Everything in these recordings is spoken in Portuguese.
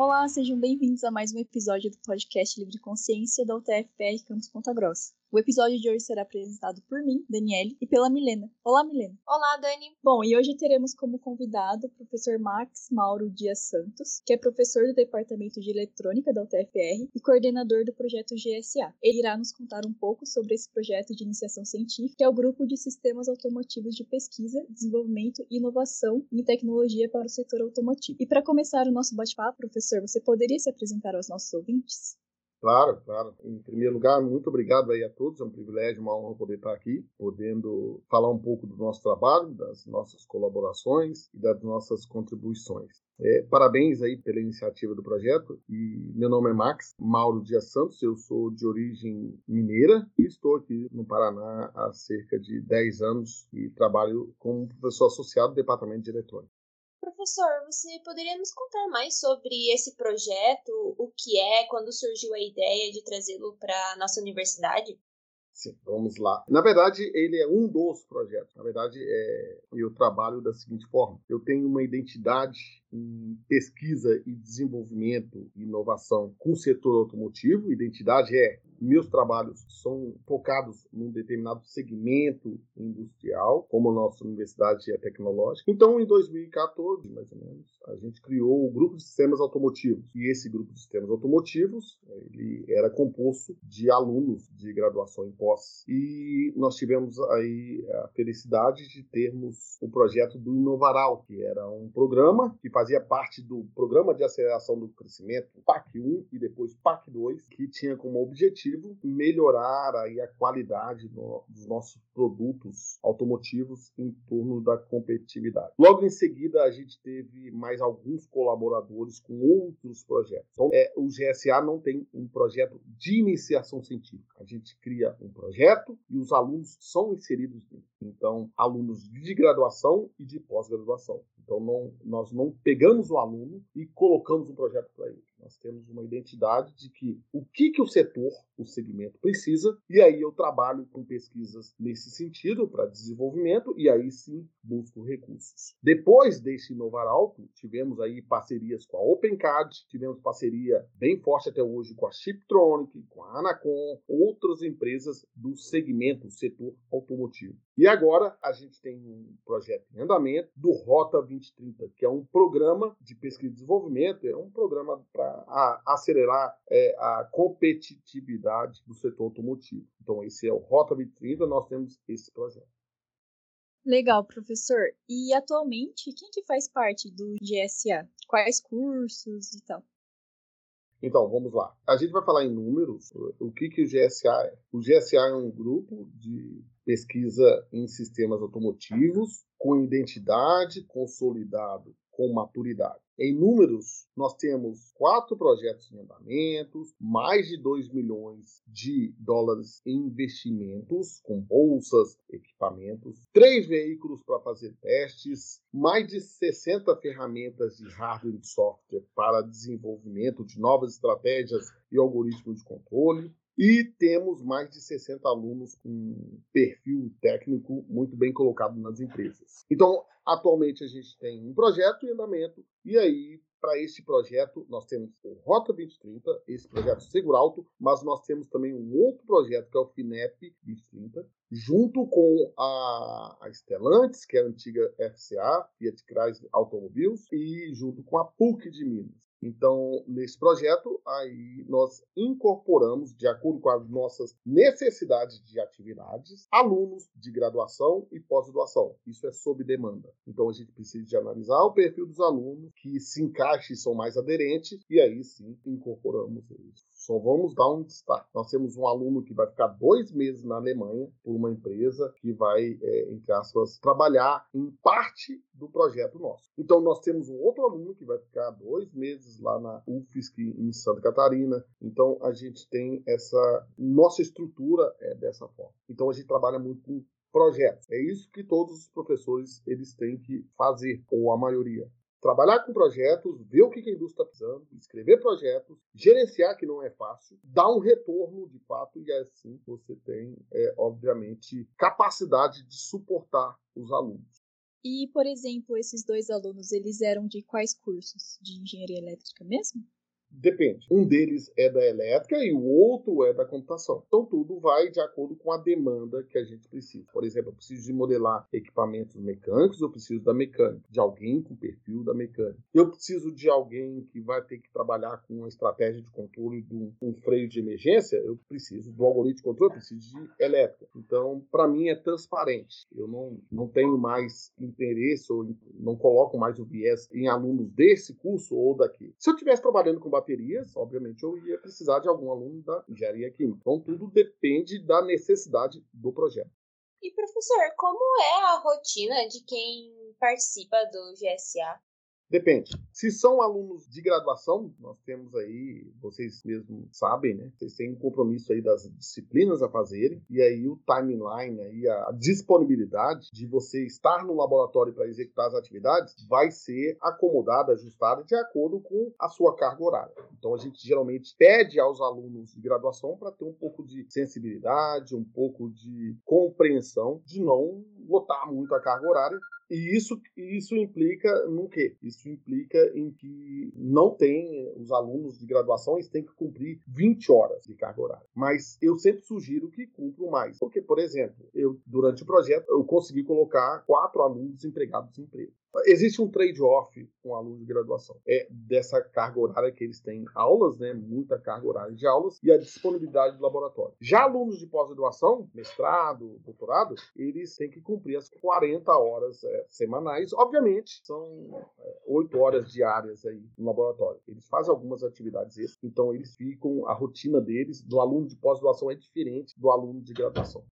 Olá, sejam bem-vindos a mais um episódio do podcast Livre Consciência da UTFPR Campus Ponta Grossa. O episódio de hoje será apresentado por mim, Daniele, e pela Milena. Olá, Milena. Olá, Dani. Bom, e hoje teremos como convidado o professor Max Mauro Dias Santos, que é professor do Departamento de Eletrônica da UTFPR e coordenador do projeto GSA. Ele irá nos contar um pouco sobre esse projeto de iniciação científica, que é o Grupo de Sistemas Automotivos de Pesquisa, Desenvolvimento e Inovação em Tecnologia para o Setor Automotivo. E para começar o nosso bate-papo, professor, você poderia se apresentar aos nossos ouvintes? Claro, claro. Em primeiro lugar, muito obrigado aí a todos. É um privilégio, uma honra poder estar aqui, podendo falar um pouco do nosso trabalho, das nossas colaborações e das nossas contribuições. É, parabéns aí pela iniciativa do projeto. E meu nome é Max Mauro Dias Santos, eu sou de origem mineira e estou aqui no Paraná há cerca de 10 anos e trabalho como professor associado do Departamento de Eletrônica. Professor, você poderia nos contar mais sobre esse projeto, o que é, quando surgiu a ideia de trazê-lo para a nossa universidade? Sim, vamos lá. Na verdade, ele é um dos projetos. Na verdade, é... eu trabalho da seguinte forma: eu tenho uma identidade em pesquisa e desenvolvimento e inovação com o setor automotivo. Identidade é meus trabalhos são focados num determinado segmento industrial, como a nossa universidade é tecnológica. Então, em 2014, mais ou menos, a gente criou o grupo de sistemas automotivos. E esse grupo de sistemas automotivos, ele era composto de alunos de graduação em pós. E nós tivemos aí a felicidade de termos o projeto do Inovaral, que era um programa que fazia parte do Programa de Aceleração do Crescimento, PAC 1 e depois PAC 2, que tinha como objetivo melhorar aí a qualidade do, dos nossos produtos automotivos em torno da competitividade. Logo em seguida, a gente teve mais alguns colaboradores com outros projetos. Então, é, o GSA não tem um projeto de iniciação científica. A gente cria um projeto e os alunos são inseridos nele. Então, alunos de graduação e de pós-graduação. Então, não, nós não pegamos o aluno e colocamos um projeto para ele. Nós temos uma identidade de que o que, que o setor, o segmento precisa, e aí eu trabalho com pesquisas nesse sentido para desenvolvimento e aí sim busco recursos. Depois desse Inovar Alto, tivemos aí parcerias com a OpenCAD, tivemos parceria bem forte até hoje com a Chiptronic, com a Anacom, outras empresas do segmento, setor automotivo. E agora a gente tem um projeto em andamento do Rota 2030, que é um programa de pesquisa e desenvolvimento, é um programa para a acelerar é, a competitividade do setor automotivo. Então, esse é o Rota 2030, nós temos esse projeto. Legal, professor. E atualmente, quem que faz parte do GSA? Quais cursos e tal? Então, vamos lá. A gente vai falar em números. O que, que o GSA é? O GSA é um grupo de pesquisa em sistemas automotivos com identidade consolidado com maturidade. Em números, nós temos quatro projetos em andamento, mais de 2 milhões de dólares em investimentos, com bolsas, equipamentos, três veículos para fazer testes, mais de 60 ferramentas de hardware e software para desenvolvimento de novas estratégias e algoritmos de controle, e temos mais de 60 alunos com perfil técnico muito bem colocado nas empresas. Então, atualmente a gente tem um projeto em andamento, e aí, para esse projeto, nós temos o Rota 2030, esse projeto Seguro Alto, mas nós temos também um outro projeto que é o FINEP 2030, junto com a, a Stellantis, que é a antiga FCA, Fiat Chrysler Automobiles, e junto com a PUC de Minas. Então, nesse projeto, aí nós incorporamos, de acordo com as nossas necessidades de atividades, alunos de graduação e pós-graduação. Isso é sob demanda. Então, a gente precisa de analisar o perfil dos alunos que se encaixem e são mais aderentes, e aí sim incorporamos eles. Só vamos dar um destaque. Nós temos um aluno que vai ficar dois meses na Alemanha por uma empresa que vai, é, entre aspas, trabalhar em parte do projeto nosso. Então, nós temos um outro aluno que vai ficar dois meses lá na UFSC em Santa Catarina. Então, a gente tem essa. Nossa estrutura é dessa forma. Então, a gente trabalha muito com projetos. É isso que todos os professores eles têm que fazer, ou a maioria trabalhar com projetos, ver o que a indústria está precisando, escrever projetos, gerenciar, que não é fácil, dar um retorno de fato, e assim você tem, é, obviamente, capacidade de suportar os alunos. E, por exemplo, esses dois alunos, eles eram de quais cursos? De engenharia elétrica mesmo? Depende. Um deles é da elétrica e o outro é da computação. Então tudo vai de acordo com a demanda que a gente precisa. Por exemplo, eu preciso de modelar equipamentos mecânicos, eu preciso da mecânica, de alguém com perfil da mecânica. Eu preciso de alguém que vai ter que trabalhar com uma estratégia de controle de um, freio de emergência, eu preciso do algoritmo de controle, eu preciso de elétrica. Então, para mim é transparente. Eu não, não tenho mais interesse ou não coloco mais o viés em alunos desse curso ou daqui. Se eu estivesse trabalhando com baterias, obviamente eu ia precisar de algum aluno da engenharia química. Então tudo depende da necessidade do projeto. E professor, como é a rotina de quem participa do GSA? Depende. Se são alunos de graduação, nós temos aí, vocês mesmos sabem, né? Vocês têm um compromisso aí das disciplinas a fazerem, e aí o timeline, aí a disponibilidade de você estar no laboratório para executar as atividades vai ser acomodada, ajustada de acordo com a sua carga horária. Então a gente geralmente pede aos alunos de graduação para ter um pouco de sensibilidade, um pouco de compreensão de não lotar muito a carga horária e isso, isso implica no quê? Isso implica em que não tem, os alunos de graduação eles têm que cumprir 20 horas de carga horária. Mas eu sempre sugiro que cumpram mais. Porque, por exemplo, eu durante o projeto eu consegui colocar quatro alunos empregados em emprego. Existe um trade-off com alunos de graduação. É dessa carga horária que eles têm aulas, né? Muita carga horária de aulas e a disponibilidade do laboratório. Já alunos de pós-graduação, mestrado, doutorado, eles têm que cumprir as 40 horas é, semanais. Obviamente, são é, 8 horas diárias aí no laboratório. Eles fazem algumas atividades extras, então eles ficam, a rotina deles, do aluno de pós-graduação é diferente do aluno de graduação.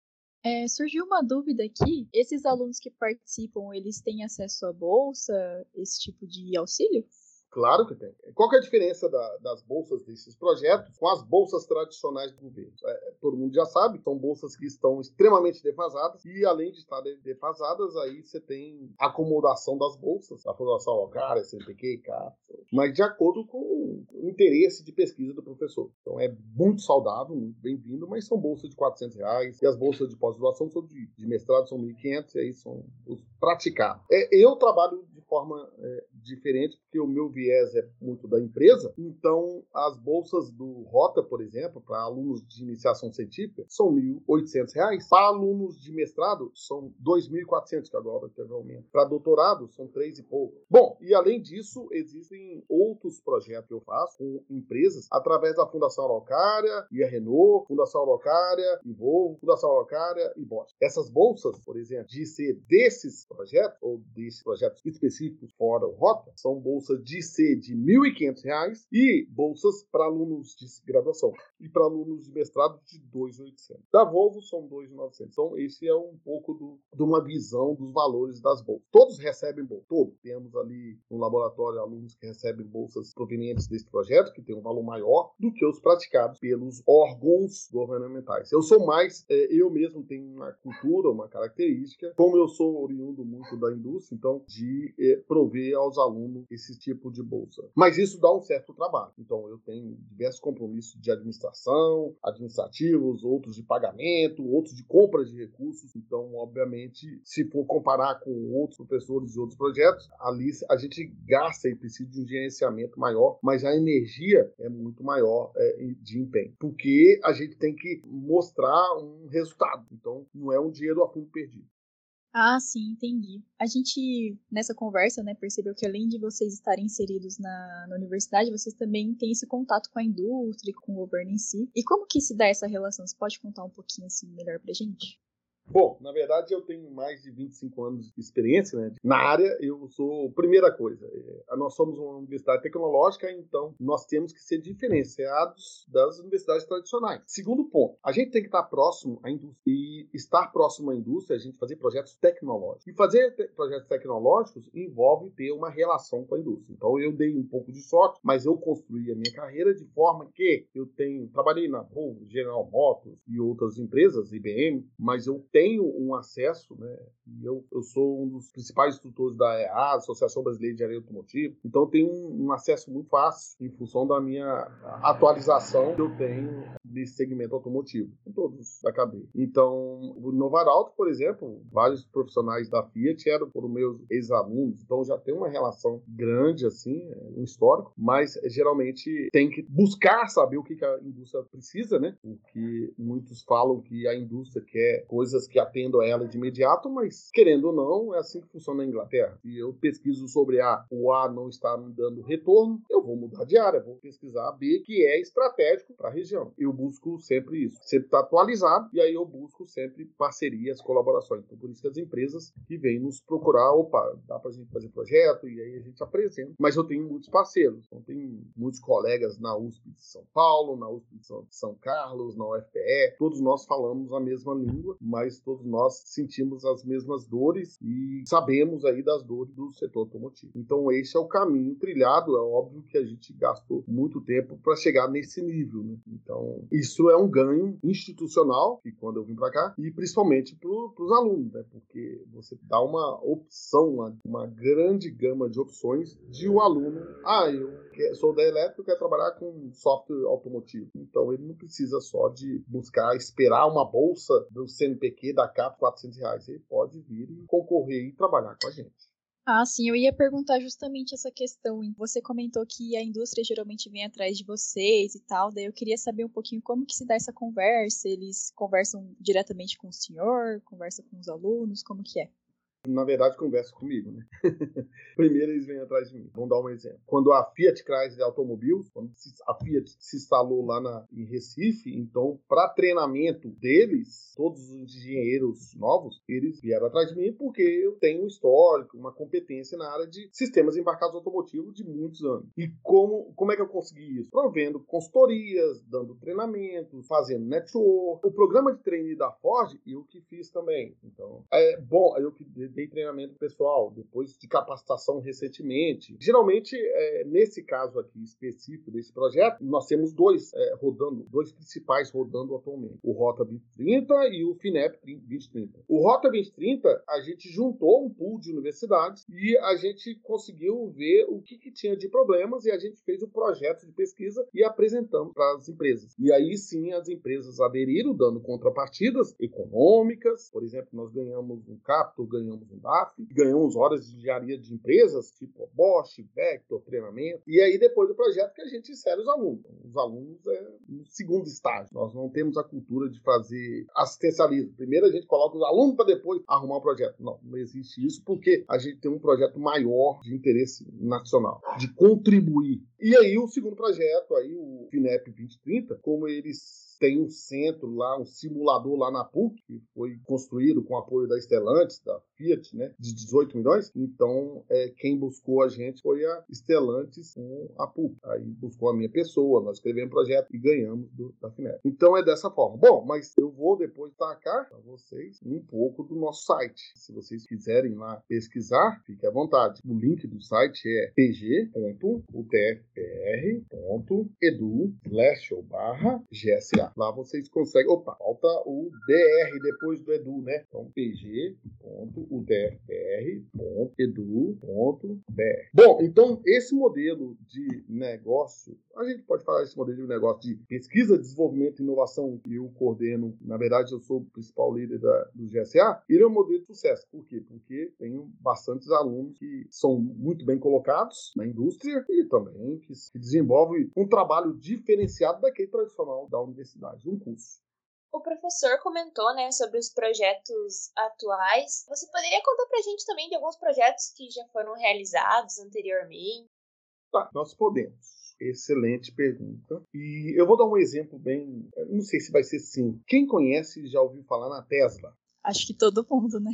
É, surgiu uma dúvida aqui. Esses alunos que participam, eles têm acesso à bolsa, esse tipo de auxílio? Claro que tem. Qual que é a diferença da, das bolsas desses projetos com as bolsas tradicionais do governo? É, todo mundo já sabe, são bolsas que estão extremamente defasadas e, além de estar defasadas, aí você tem acomodação das bolsas, acomodação locária, CNPq, CAPES, mas de acordo com o interesse de pesquisa do professor. Então é muito saudável, muito bem-vindo, mas são bolsas de 400 reais e as bolsas de pós-graduação são de, de mestrado são 1.500 e aí são os praticados. É, eu trabalho forma é, diferente porque o meu viés é muito da empresa, então as bolsas do Rota, por exemplo, para alunos de iniciação científica, são R$ 1.800. Para alunos de mestrado, são R$ 2.400, que agora teve aumento. Para doutorado, são três e pouco. Bom, e além disso, existem outros projetos que eu faço com empresas através da Fundação Araucária e a Renault, Fundação Araucária e Volvo, Fundação Araucária e Bosch. Essas bolsas, por exemplo, de ser desses projetos, ou desses projetos específicos fora o Rota, são bolsas de ser de R$ 1.500 e bolsas para alunos de graduação e para alunos de mestrado de 2.800. Da Volvo são 2.900. Então esse é um pouco do, de uma visão dos valores das bolsas. Todos recebem bolsa, todos. Temos ali no laboratório alunos que recebem bolsas provenientes desse projeto, que tem um valor maior do que os praticados pelos órgãos governamentais. Eu sou mais, é, eu mesmo tenho uma cultura, uma característica, como eu sou oriundo muito da indústria, então de prover aos alunos esse tipo de bolsa. Mas isso dá um certo trabalho. Então eu tenho diversos compromissos de administração, administrativos, outros de pagamento, outros de compra de recursos. Então, obviamente, se for comparar com outros professores e outros projetos, ali a gente gasta e precisa de um gerenciamento maior, mas a energia é muito maior é, de empenho, porque a gente tem que mostrar um resultado. Então, não é um dinheiro a fundo perdido. Ah, sim, entendi. A gente, nessa conversa, né, percebeu que além de vocês estarem inseridos na, na universidade, vocês também têm esse contato com a indústria, com o governo em si. E como que se dá essa relação? Você pode contar um pouquinho assim melhor pra gente? Bom, na verdade eu tenho mais de 25 anos de experiência né? na área. Eu sou, primeira coisa, é, nós somos uma universidade tecnológica, então nós temos que ser diferenciados das universidades tradicionais. Segundo ponto, a gente tem que estar próximo à indústria. E estar próximo à indústria, a gente fazer projetos tecnológicos. E fazer projetos tecnológicos envolve ter uma relação com a indústria. Então eu dei um pouco de sorte, mas eu construí a minha carreira de forma que eu tenho, trabalhei na Volvo, General Motors e outras empresas, IBM, mas eu tenho um acesso, né? Eu, eu sou um dos principais instrutores da EA, Associação Brasileira de Engenharia Automotiva, então tenho um, um acesso muito fácil em função da minha atualização que eu tenho desse segmento automotivo, com todos da cadeia. Então, o Novaralto, por exemplo, vários profissionais da Fiat eram por meus ex-alunos, então já tem uma relação grande, assim, um histórico, mas geralmente tem que buscar saber o que a indústria precisa, né? Porque muitos falam que a indústria quer coisas que atendam a ela de imediato, mas querendo ou não, é assim que funciona na Inglaterra. Se eu pesquiso sobre A, o A não está me dando retorno, eu vou mudar de área, vou pesquisar B, que é estratégico para a região. Eu busco sempre isso, sempre estar tá atualizado, e aí eu busco sempre parcerias, colaborações. Então, por isso que as empresas que vêm nos procurar, opa, dá para a gente fazer projeto, e aí a gente apresenta. Mas eu tenho muitos parceiros, então tem muitos colegas na USP de São Paulo, na USP de São Carlos, na UFPE, todos nós falamos a mesma língua, mas todos nós sentimos as mesmas dores e sabemos aí das dores do setor automotivo. Então esse é o caminho trilhado, é óbvio que a gente gastou muito tempo para chegar nesse nível, né? Então isso é um ganho institucional, que quando eu vim para cá, e principalmente para os alunos, né? Porque você dá uma opção, uma, uma grande gama de opções de o um aluno, ah, eu sou da elétrica, quero trabalhar com software automotivo. Então ele não precisa só de buscar esperar uma bolsa do CNPq da CAP 400 reais. Ele pode vir e concorrer e trabalhar com a gente. Ah, sim, eu ia perguntar justamente essa questão. Você comentou que a indústria geralmente vem atrás de vocês e tal, daí eu queria saber um pouquinho como que se dá essa conversa. Eles conversam diretamente com o senhor, conversam com os alunos, como que é? Na verdade, conversa comigo, né? Primeiro eles vêm atrás de mim. Vamos dar um exemplo. Quando a Fiat Chrysler Automobiles, quando a Fiat se instalou lá na, em Recife, então, para treinamento deles, todos os engenheiros novos, eles vieram atrás de mim porque eu tenho um histórico, uma competência na área de sistemas embarcados automotivos de muitos anos. E como, como é que eu consegui isso? Provendo consultorias, dando treinamento, fazendo network. O programa de treino da Ford, eu que fiz também. Então, é bom, eu que dei treinamento pessoal, depois de capacitação recentemente. Geralmente, é, nesse caso aqui específico desse projeto, nós temos dois é, rodando, dois principais rodando atualmente: o Rota 2030 e o FINEP 2030. O Rota 2030, a gente juntou um pool de universidades e a gente conseguiu ver o que, que tinha de problemas e a gente fez o um projeto de pesquisa e apresentamos para as empresas. E aí sim as empresas aderiram, dando contrapartidas econômicas. Por exemplo, nós ganhamos um capto, ganhamos ganhamos um DAF, ganhamos horas de engenharia de empresas, tipo Bosch, Vector, treinamento. E aí, depois do projeto, que a gente insere os alunos. Os alunos é no segundo estágio. Nós não temos a cultura de fazer assistencialismo. Primeiro a gente coloca os alunos para depois arrumar o um projeto. Não, não existe isso, porque a gente tem um projeto maior de interesse nacional, de contribuir. E aí, o segundo projeto, aí, o FINEP 2030, como eles tem um centro lá, um simulador lá na PUC, que foi construído com apoio da Stellantis, da Fiat, né, de 18 milhões. Então, é, quem buscou a gente foi a Stellantis com a PUC. Aí buscou a minha pessoa, nós escrevemos um projeto e ganhamos do, da FINEP. Então, é dessa forma. Bom, mas eu vou depois tacar para vocês um pouco do nosso site. Se vocês quiserem lá pesquisar, fique à vontade. O link do site é pg.utfpr.edu barra GSA. Lá vocês conseguem. Opa, falta o DR depois do Edu, né? Então, pg.udfr.edu.br. Bom, então, esse modelo de negócio, a gente pode falar desse modelo de negócio de pesquisa, desenvolvimento e inovação que eu coordeno. Na verdade, eu sou o principal líder da, do GSA. Ele é um modelo de sucesso. Por quê? Porque tenho bastantes alunos que são muito bem colocados na indústria e também que, que desenvolvem um trabalho diferenciado daquele tradicional da universidade universidade, um curso. O professor comentou, né, sobre os projetos atuais. Você poderia contar pra gente também de alguns projetos que já foram realizados anteriormente? Tá, nós podemos. Excelente pergunta. E eu vou dar um exemplo bem. Não sei se vai ser sim. Quem conhece já ouviu falar na Tesla? Acho que todo mundo, né?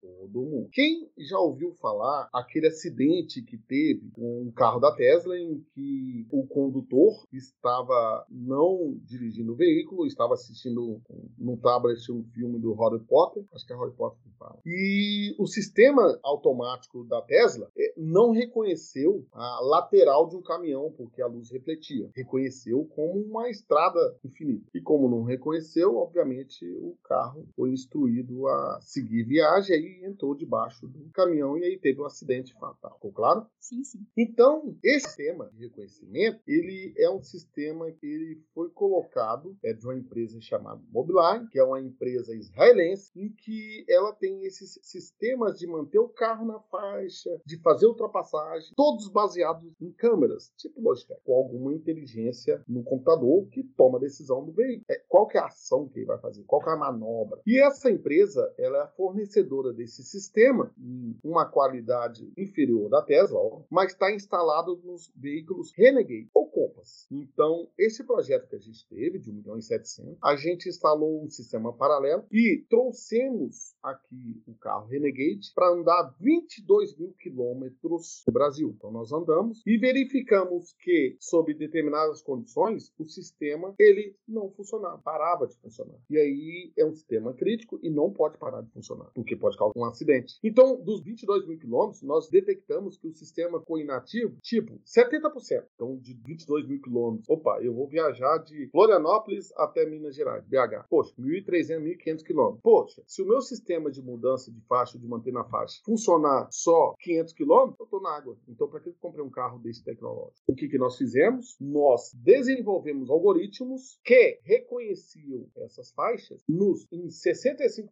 Todo mundo. Quem já ouviu falar aquele acidente que teve com um carro da Tesla em que o condutor estava não dirigindo o veículo, estava assistindo, estava assistindo um filme do Harry Potter, acho que é Harry Potter que fala. E o sistema automático da Tesla é, não reconheceu a lateral de um caminhão, porque a luz refletia. Reconheceu como uma estrada infinita. E como não reconheceu, obviamente o carro foi instruído a seguir viagem, aí entrou debaixo do caminhão e aí teve um acidente fatal. Ficou claro? Sim, sim. Então, esse sistema de reconhecimento, ele é um sistema que ele foi colocado é de uma empresa chamada Mobileye, que é uma empresa israelense, em que ela tem esses sistemas de manter o carro na faixa, de fazer ultrapassagem, todos baseados em câmeras, tipo Logitech, com alguma inteligência no computador que toma a decisão do veículo. É, qual que é a ação que ele vai fazer, qual que é a manobra. E essa empresa, ela é fornecedora desse sistema em uma qualidade inferior da Tesla, mas está instalado nos veículos Renegade ou Compass. Então, esse projeto que a gente teve, de 1 milhão e 700, a gente instalou um sistema paralelo e trouxemos aqui o carro Renegade para andar 22 mil quilômetros no Brasil. Então, nós andamos e verificamos que, sob determinadas condições, o sistema ele não funcionava, parava de funcionar. E aí é um sistema crítico e não pode parar de funcionar, porque pode causar um acidente. Então, dos 22 mil quilômetros, nós detectamos que o sistema ficou inativo, tipo, 70%. Então, de 22 mil quilômetros, opa, eu vou viajar de Florianópolis até Minas Gerais, BH. Poxa, 1.300, 1.500 quilômetros. Poxa, se o meu sistema de mudança de faixa, de manter na faixa, funcionar só 500 quilômetros, eu estou na água. Então, para que eu comprei um carro desse tecnológico? O que, que nós fizemos? Nós desenvolvemos algoritmos que reconheciam essas faixas nos, em 65%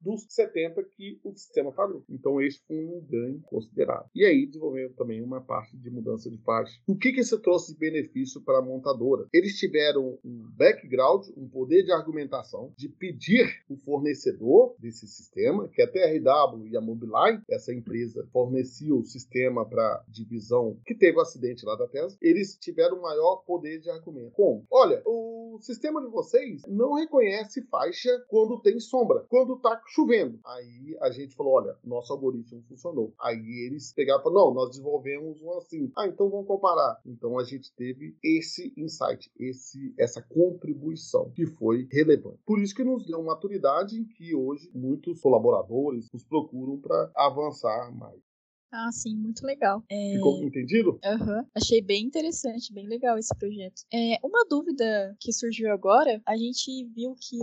dos 70% que o sistema falou. Então, esse foi um ganho considerável. E aí, desenvolvemos também uma parte de mudança de faixa. O que, que isso trouxe de benefício para a montadora? Eles tiveram um background, um poder de argumentação, de pedir o fornecedor desse sistema, que é a TRW e a Mobileye, essa empresa fornecia o sistema para divisão que teve o um acidente lá da Tesla, eles tiveram maior poder de argumento. Como? Olha, o sistema de vocês não reconhece faixa quando tem sombra, quando está chovendo. Aí a gente falou, olha, nosso algoritmo funcionou. Aí eles pegaram e falaram, não, nós desenvolvemos um assim. Ah, então vamos comparar. Então a gente teve esse insight, esse, essa contribuição que foi relevante. Por isso que nos deu maturidade em que hoje muitos colaboradores nos procuram para avançar mais. Ah, sim, muito legal. É... Ficou entendido? Aham. Uhum. Achei bem interessante, bem legal esse projeto. É, uma dúvida que surgiu agora, a gente viu que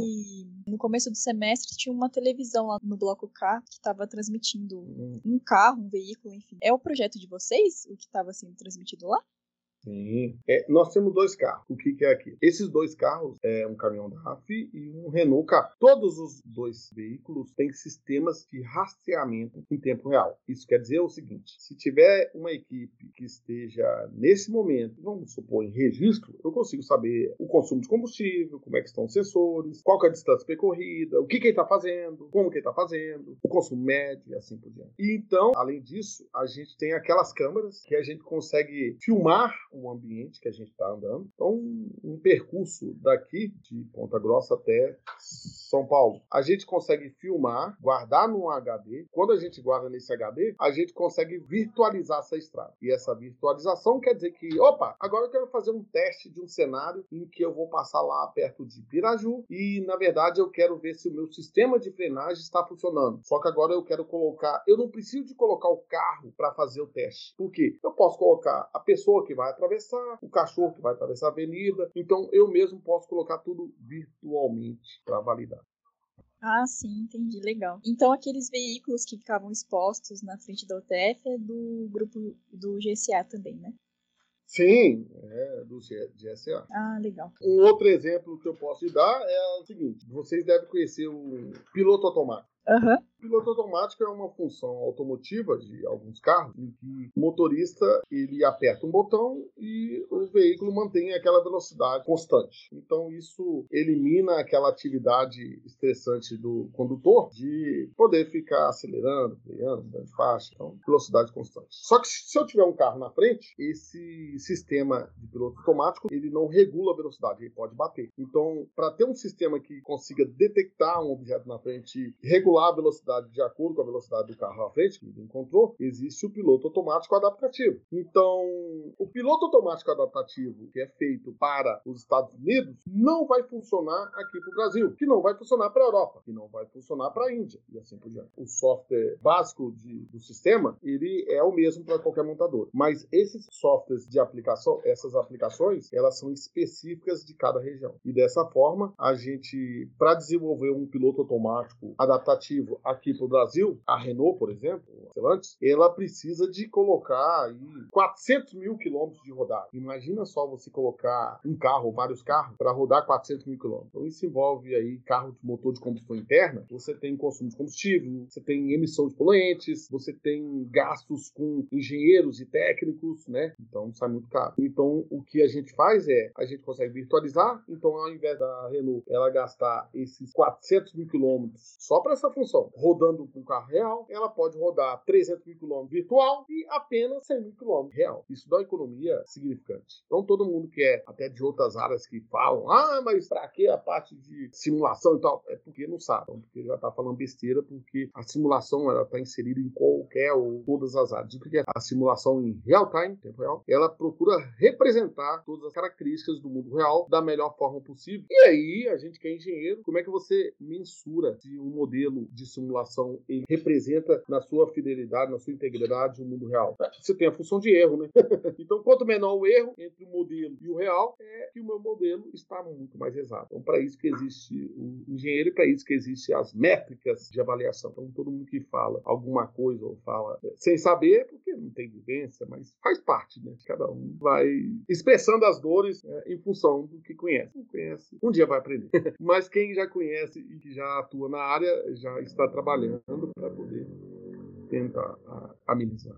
no começo do semestre tinha uma televisão lá no bloco K que estava transmitindo hum. um carro, um veículo, enfim. É o projeto de vocês o que estava sendo transmitido lá? Sim. É, nós temos dois carros. O que, que, é aqui? Esses dois carros é um caminhão da RAF e um Renault Cap. Todos os dois veículos têm sistemas de rastreamento em tempo real. Isso quer dizer o seguinte: se tiver uma equipe que esteja nesse momento, vamos supor, em registro, eu consigo saber o consumo de combustível, como é que estão os sensores, qual é a distância percorrida, o que, que ele está fazendo, como que ele está fazendo, o consumo médio e assim por diante. E então, além disso, a gente tem aquelas câmeras que a gente consegue filmar o ambiente que a gente está andando. Então, um percurso daqui de Ponta Grossa até São Paulo. A gente consegue filmar, guardar num HD. Quando a gente guarda nesse HD, a gente consegue virtualizar essa estrada. E essa virtualização quer dizer que, opa, agora eu quero fazer um teste de um cenário em que eu vou passar lá perto de Piraju e, na verdade, eu quero ver se o meu sistema de frenagem está funcionando. Só que agora eu quero colocar, eu não preciso de colocar o carro para fazer o teste. Por quê? Eu posso colocar a pessoa que vai atravessar, o cachorro que vai atravessar a avenida. Então eu mesmo posso colocar tudo virtualmente para validar. Ah, sim, entendi, legal. Então aqueles veículos que ficavam expostos na frente da UTF é do grupo do GSA também, né? Sim, é do GSA. Ah, legal. Um outro exemplo que eu posso te dar é o seguinte: vocês devem conhecer o piloto automático. Uhum. Piloto automático é uma função automotiva de alguns carros em que o motorista ele aperta um botão e o veículo mantém aquela velocidade constante. Então isso elimina aquela atividade estressante do condutor de poder ficar acelerando, freando, dando faixa, então velocidade constante. Só que se eu tiver um carro na frente, esse sistema de piloto automático ele não regula a velocidade, ele pode bater. Então, para ter um sistema que consiga detectar um objeto na frente regular a velocidade velocidade de acordo com a velocidade do carro à frente, que ele encontrou, existe o piloto automático adaptativo. Então, o piloto automático adaptativo que é feito para os Estados Unidos não vai funcionar aqui para o Brasil, que não vai funcionar para a Europa, que não vai funcionar para a Índia e assim por diante. O software básico de, do sistema, ele é o mesmo para qualquer montador. Mas esses softwares de aplicação, essas aplicações, elas são específicas de cada região. E dessa forma, a gente, para desenvolver um piloto automático adaptativo aqui para o Brasil, a Renault, por exemplo, ela precisa de colocar aí 400 mil quilômetros de rodagem. Imagina só você colocar um carro, vários carros, para rodar 400 mil quilômetros. Então isso envolve aí carro de motor de combustão interna, você tem consumo de combustível, você tem emissão de poluentes, você tem gastos com engenheiros e técnicos, né? Então sai muito caro. Então o que a gente faz é, a gente consegue virtualizar, então ao invés da Renault ela gastar esses 400 mil quilômetros só para essa função, com o carro real, ela pode rodar 300 mil quilômetros virtual e apenas 100 mil quilômetros real. Isso dá uma economia significante. Então todo mundo que é até de outras áreas que falam, ah, mas para que a parte de simulação e tal? É porque não sabem, porque já está falando besteira, porque a simulação ela está inserida em qualquer ou todas as áreas. O que é a simulação em real time, tempo real? Ela procura representar todas as características do mundo real da melhor forma possível. E aí, a gente que é engenheiro, como é que você mensura se um modelo de simulação ele representa na sua fidelidade, na sua integridade o mundo real? Você tem a função de erro, né? então, quanto menor o erro entre o modelo e o real, é que o meu modelo está muito mais exato. Então, para isso que existe o engenheiro e para isso que existem as métricas de avaliação. Então, todo mundo que fala alguma coisa ou fala é, sem saber, porque não tem vivência, mas faz parte, né? Cada um vai expressando as dores é, em função do que conhece. Não conhece, um dia vai aprender. mas quem já conhece e que já atua na área já está trabalhando para poder tentar amenizar.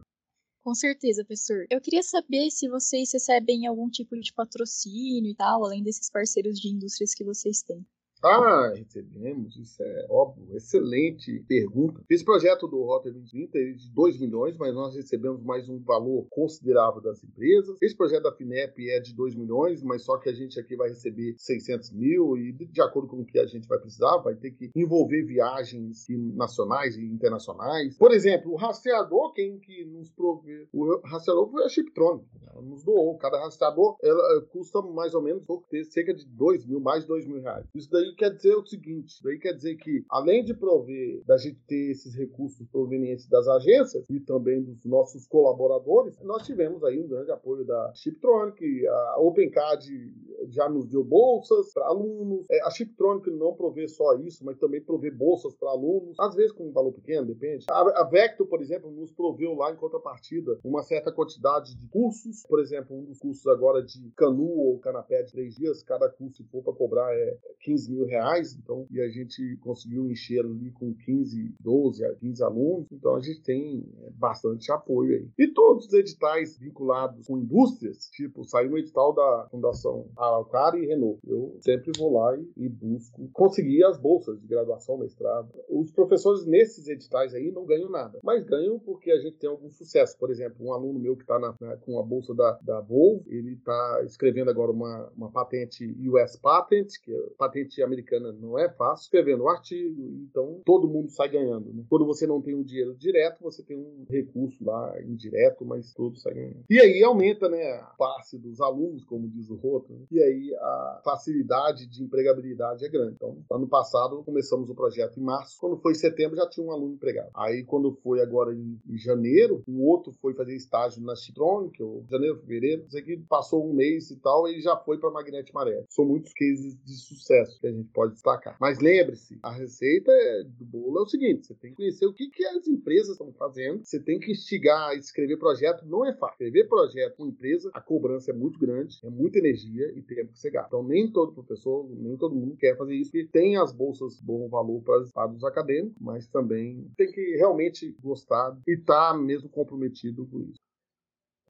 Com certeza, professor. Eu queria saber se vocês recebem algum tipo de patrocínio e tal, além desses parceiros de indústrias que vocês têm. Ah, recebemos, isso é óbvio, excelente pergunta. Esse projeto do Rota 2030 é de 2 milhões, mas nós recebemos mais um valor considerável das empresas. Esse projeto da FINEP é de 2 milhões, mas só que a gente aqui vai receber 600 mil e de acordo com o que a gente vai precisar, vai ter que envolver viagens nacionais e internacionais. Por exemplo, o rastreador, quem que nos provê? O rastreador foi a Chiptronic, ela nos doou. Cada rastreador ela custa mais ou menos cerca de 2 mil, mais de 2 mil reais. Isso daí quer dizer o seguinte: daí quer dizer que, além de prover, da gente ter esses recursos provenientes das agências e também dos nossos colaboradores, nós tivemos aí um grande apoio da Chiptronic, a OpenCAD já nos deu bolsas para alunos, é, a Chiptronic não provê só isso, mas também provê bolsas para alunos, às vezes com um valor pequeno, depende. A, a Vector, por exemplo, nos proveu lá em contrapartida uma certa quantidade de cursos, por exemplo, um dos cursos agora de canu ou canapé de três dias, cada curso, se for para cobrar, é 15 mil reais, então, e a gente conseguiu encher ali com 15, 12 a 15 alunos, então a gente tem é, bastante apoio aí. E todos os editais vinculados com indústrias, tipo, saiu um edital da Fundação Araucária e Renault. Eu sempre vou lá e, e, busco conseguir as bolsas de graduação, mestrado. Os professores nesses editais aí não ganham nada, mas ganham porque a gente tem algum sucesso. Por exemplo, um aluno meu que está com a bolsa da, da Volvo, ele está escrevendo agora uma, uma patente US Patent, que é patente americana não é fácil, escrevendo um artigo, então todo mundo sai ganhando. Né? Quando você não tem um dinheiro direto, você tem um recurso lá indireto, mas todo sai ganhando. E aí aumenta né, a passe dos alunos, como diz o Roto, né? E aí a facilidade de empregabilidade é grande. Então, ano passado começamos o projeto em março, quando foi em setembro já tinha um aluno empregado. Aí quando foi agora em, em janeiro, um outro foi fazer estágio na Citronic, ou janeiro, fevereiro, isso aqui passou um mês e tal, e já foi para Magnete Maré. São muitos cases de sucesso que a gente pode destacar. Mas lembre-se, a receita do bolo é o seguinte: você tem que conhecer o que, que as empresas estão fazendo, você tem que instigar escrever projeto, não é fácil. Escrever projeto com empresa, a cobrança é muito grande, é muita energia e tempo que você gasta. Então, nem todo professor, nem todo mundo quer fazer isso, porque tem as bolsas bom valor para os acadêmicos, mas também tem que realmente gostar e estar tá mesmo comprometido com isso.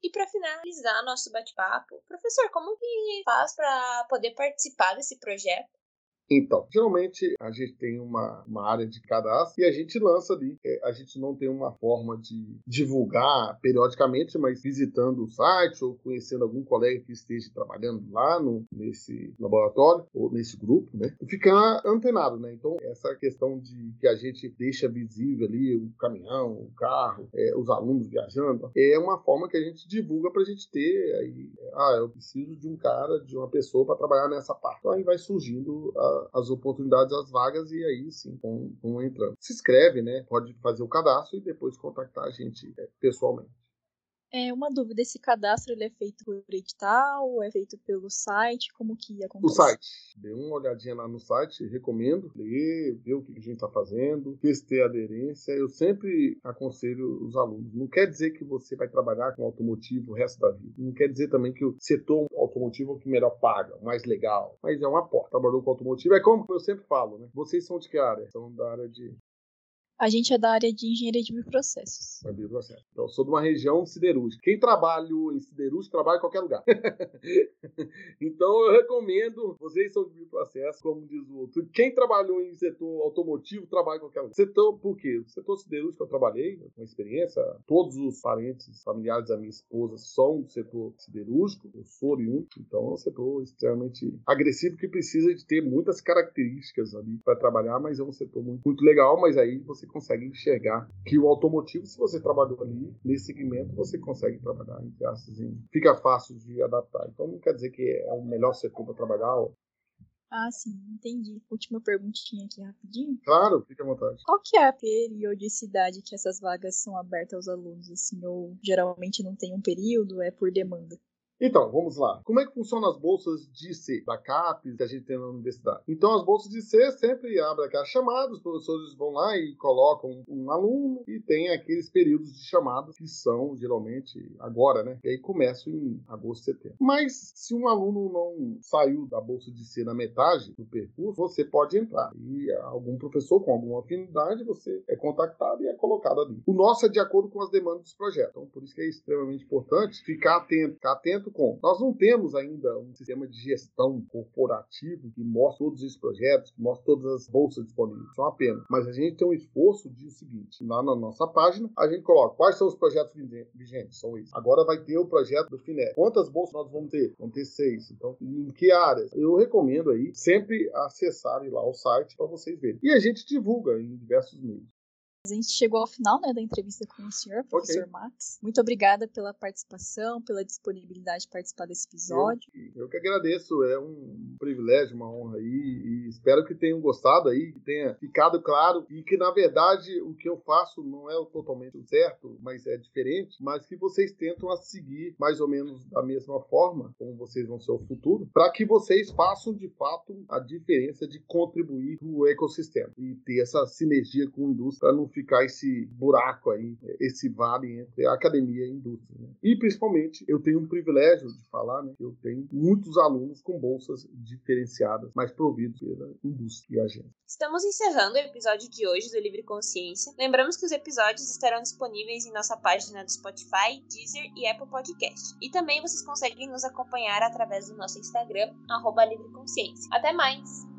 E para finalizar nosso bate-papo, professor, como que faz para poder participar desse projeto? Então, geralmente a gente tem uma, uma área de cadastro e a gente lança ali. É, a gente não tem uma forma de divulgar periodicamente, mas visitando o site ou conhecendo algum colega que esteja trabalhando lá no, nesse laboratório ou nesse grupo, né? E ficar antenado, né? Então, essa questão de que a gente deixa visível ali o caminhão, o carro, é, os alunos viajando, é uma forma que a gente divulga para a gente ter aí, ah, eu preciso de um cara, de uma pessoa para trabalhar nessa parte. Então aí vai surgindo a, as oportunidades, as vagas e aí sim vão, vão entrando. Se inscreve, né? Pode fazer o cadastro e depois contactar a gente é, pessoalmente. É uma dúvida, esse cadastro ele é feito por edital, é feito pelo site, como que acontece? O site. Dê uma olhadinha lá no site, recomendo ler, ver o que a gente está fazendo, se tem aderência. Eu sempre aconselho os alunos. Não quer dizer que você vai trabalhar com automotivo o resto da vida. Não quer dizer também que o setor automotivo é o que melhor paga, o mais legal. Mas é uma porta. Trabalhou com automotivo. É como eu sempre falo, né? Vocês são de que área? São da área de a gente é da área de engenharia de bioprocessos. É bioprocesso. Então, sou de uma região siderúrgica. Quem trabalha em siderúrgica trabalha em qualquer lugar. então, eu recomendo, vocês são de bioprocesso, como diz o outro. Quem trabalhou em setor automotivo trabalha em qualquer lugar. Setor, por quê? Setor siderúrgico eu trabalhei, com experiência. Todos os parentes, familiares da minha esposa são do setor siderúrgico. Eu sou oriundo. Então, é um setor extremamente agressivo que precisa de ter muitas características ali para trabalhar, mas é um setor muito, muito legal. Mas aí você você consegue enxergar que o automotivo, se você trabalhou ali nesse segmento, você consegue trabalhar, entre aspas, fica fácil de adaptar. Então não quer dizer que é o melhor setor para trabalhar. Ah, sim, entendi. Última perguntinha aqui rapidinho. Claro, fica à vontade. Qual que é a periodicidade que essas vagas são abertas aos alunos, assim, ou geralmente não tem um período, é por demanda? Então, vamos lá. Como é que funcionam as bolsas de C, da CAPES, que a gente tem na universidade? Então, as bolsas de C sempre abrem aquela chamada, os professores vão lá e colocam um aluno e tem aqueles períodos de chamada que são geralmente agora, né? E aí começam em agosto, setembro. Mas se um aluno não saiu da bolsa de C na metade do percurso, você pode entrar. E algum professor com alguma afinidade, você é contactado e é colocado ali. O nosso é de acordo com as demandas dos projetos. Então, por isso que é extremamente importante ficar atento, ficar atento com. Nós não temos ainda um sistema de gestão corporativo que mostre todos esses projetos, que mostre todas as bolsas disponíveis. São apenas. Mas a gente tem um esforço de o seguinte: lá na nossa página, a gente coloca quais são os projetos vigentes. São esses. Agora vai ter o projeto do FINEP. Quantas bolsas nós vamos ter? Vamos ter seis. Então, em que áreas? Eu recomendo aí sempre acessarem lá o site para vocês verem. E a gente divulga em diversos meios. A gente chegou ao final né, da entrevista com o senhor, professor okay. Max. Muito obrigada pela participação, pela disponibilidade de participar desse episódio. Eu, eu que agradeço, é um privilégio, uma honra aí, e espero que tenham gostado aí, que tenha ficado claro e que, na verdade, o que eu faço não é totalmente certo, mas é diferente, mas que vocês tentam a seguir mais ou menos da mesma forma, como vocês vão ser o futuro, para que vocês façam, de fato, a diferença de contribuir para o ecossistema e ter essa sinergia com a indústria para não ficar esse buraco aí, esse vale entre a academia e a indústria. Né? E principalmente eu tenho um privilégio de falar, né? Eu tenho muitos alunos com bolsas diferenciadas, mas providos pela indústria e agência. Estamos encerrando o episódio de hoje do Livre Consciência. Lembramos que os episódios estarão disponíveis em nossa página do Spotify, Deezer e Apple Podcast. E também vocês conseguem nos acompanhar através do nosso Instagram, arroba Livre Consciência. Até mais!